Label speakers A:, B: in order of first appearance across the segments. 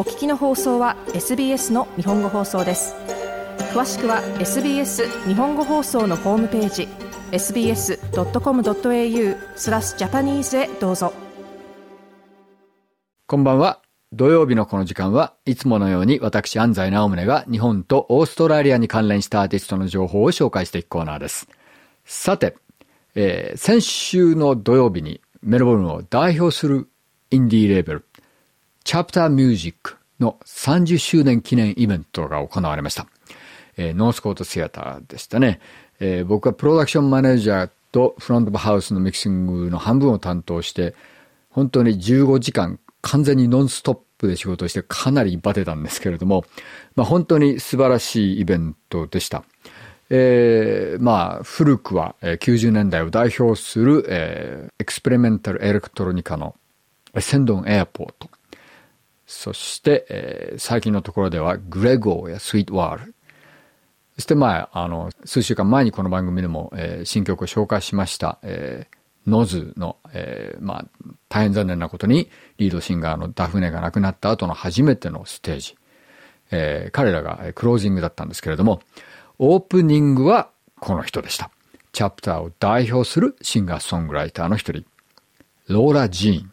A: お聞きの放送は SBS の日本語放送です詳しくは SBS 日本語放送のホームページ sbs.com.au スラスジャ
B: パニーズへどうぞこんばんは土曜日のこの時間はいつものように私安西直宗が日本とオーストラリアに関連したアーティストの情報を紹介していくコーナーですさて、えー、先週の土曜日にメルボルンを代表するインディーレーベルチャプターミュージックの30周年記念イベントが行われました。えー、ノースコートシアターでしたね。えー、僕はプロダクションマネージャーとフロントハウスのミキシングの半分を担当して、本当に15時間完全にノンストップで仕事をしてかなりバテたんですけれども、まあ、本当に素晴らしいイベントでした。えー、まあ、古くは90年代を代表する、えー、エクスペリメンタルエレクトロニカのセンドンエアポート。そして、えー、最近のところでは、グレゴーやスイートワール。そして前、あの、数週間前にこの番組でも、えー、新曲を紹介しました、えー、ノズの、えー、まあ、大変残念なことに、リードシンガーのダフネが亡くなった後の初めてのステージ。えー、彼らがクロージングだったんですけれども、オープニングはこの人でした。チャプターを代表するシンガーソングライターの一人、ローラ・ジーン。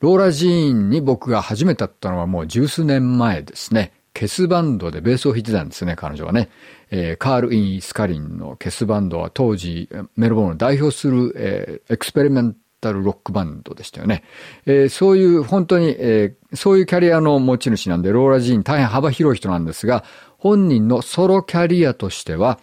B: ローラ・ジーンに僕が初めて会ったのはもう十数年前ですね。ケスバンドでベースを弾いてたんですね、彼女はね。えー、カール・イン・スカリンのケスバンドは当時メルボルンを代表する、えー、エクスペリメンタルロックバンドでしたよね。えー、そういう本当に、えそういうキャリアの持ち主なんで、ローラ・ジーン大変幅広い人なんですが、本人のソロキャリアとしては、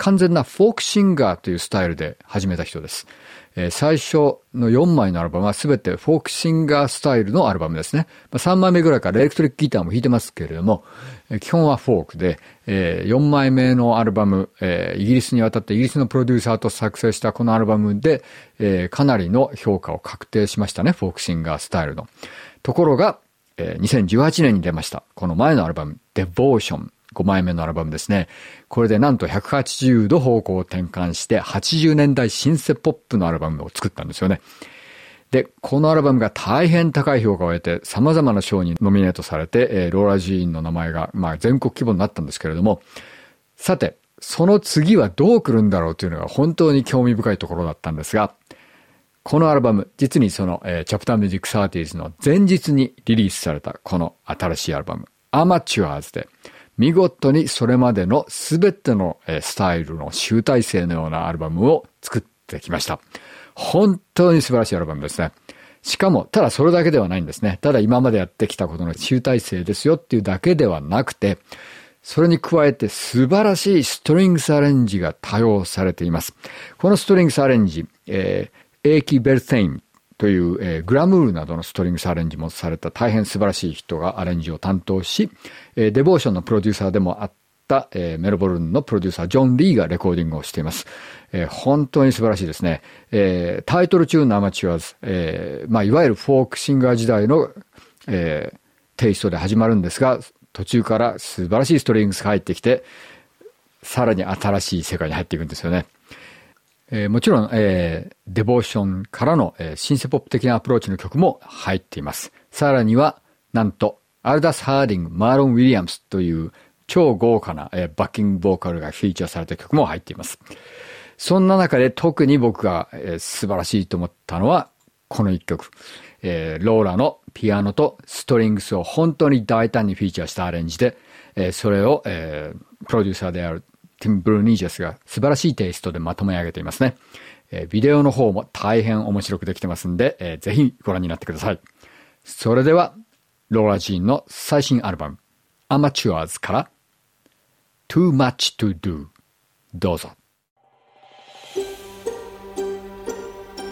B: 完全なフォークシンガーというスタイルで始めた人です。えー、最初の4枚のアルバムは全てフォークシンガースタイルのアルバムですね。まあ、3枚目ぐらいからエレクトリックギターも弾いてますけれども、えー、基本はフォークで、えー、4枚目のアルバム、えー、イギリスに渡ってイギリスのプロデューサーと作成したこのアルバムで、えー、かなりの評価を確定しましたね、フォークシンガースタイルの。ところが、えー、2018年に出ました。この前のアルバム、デボーション。5枚目のアルバムですね。これでなんと180度方向を転換して80年代シンセポップのアルバムを作ったんですよね。で、このアルバムが大変高い評価を得て様々な賞にノミネートされて、ローラ・ジーンの名前が、まあ、全国規模になったんですけれども、さて、その次はどう来るんだろうというのが本当に興味深いところだったんですが、このアルバム、実にその、えー、チャプターミュージックサーティーズの前日にリリースされたこの新しいアルバム、アマチュアーズで、見事にそれまでの全てのスタイルの集大成のようなアルバムを作ってきました。本当に素晴らしいアルバムですね。しかも、ただそれだけではないんですね。ただ今までやってきたことの集大成ですよっていうだけではなくて、それに加えて素晴らしいストリングスアレンジが多用されています。このストリングスアレンジ、えー、エーキ・ベルテインという、えー、グラムールなどのストリングスアレンジもされた大変素晴らしい人がアレンジを担当し、えー、デボーションのプロデューサーでもあった、えー、メルボルンのプロデューサー、ジョン・リーがレコーディングをしています。えー、本当に素晴らしいですね。えー、タイトル中のアマチュアズ、えー、まあ、いわゆるフォークシンガー時代の、えー、テイストで始まるんですが、途中から素晴らしいストリングスが入ってきて、さらに新しい世界に入っていくんですよね。えー、もちろん、えー、デボーションからの、えー、シンセポップ的なアプローチの曲も入っています。さらには、なんと、アルダス・ハーディング、マーロン・ウィリアムスという超豪華な、えー、バッキングボーカルがフィーチャーされた曲も入っています。そんな中で特に僕が、えー、素晴らしいと思ったのは、この一曲。えー、ローラのピアノとストリングスを本当に大胆にフィーチャーしたアレンジで、えー、それを、えー、プロデューサーであるティブルニージェスが素晴らしいテイストでまとめ上げていますね。えー、ビデオの方も大変面白くできてますんで、えー、ぜひご覧になってください。それでは、ローラ・ジーンの最新アルバム、アマチュアーズから、Too Much to Do どうぞ。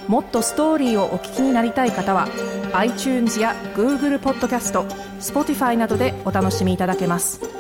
A: もっとストーリーをお聞きになりたい方は iTunes や Google ポッドキャスト Spotify などでお楽しみいただけます。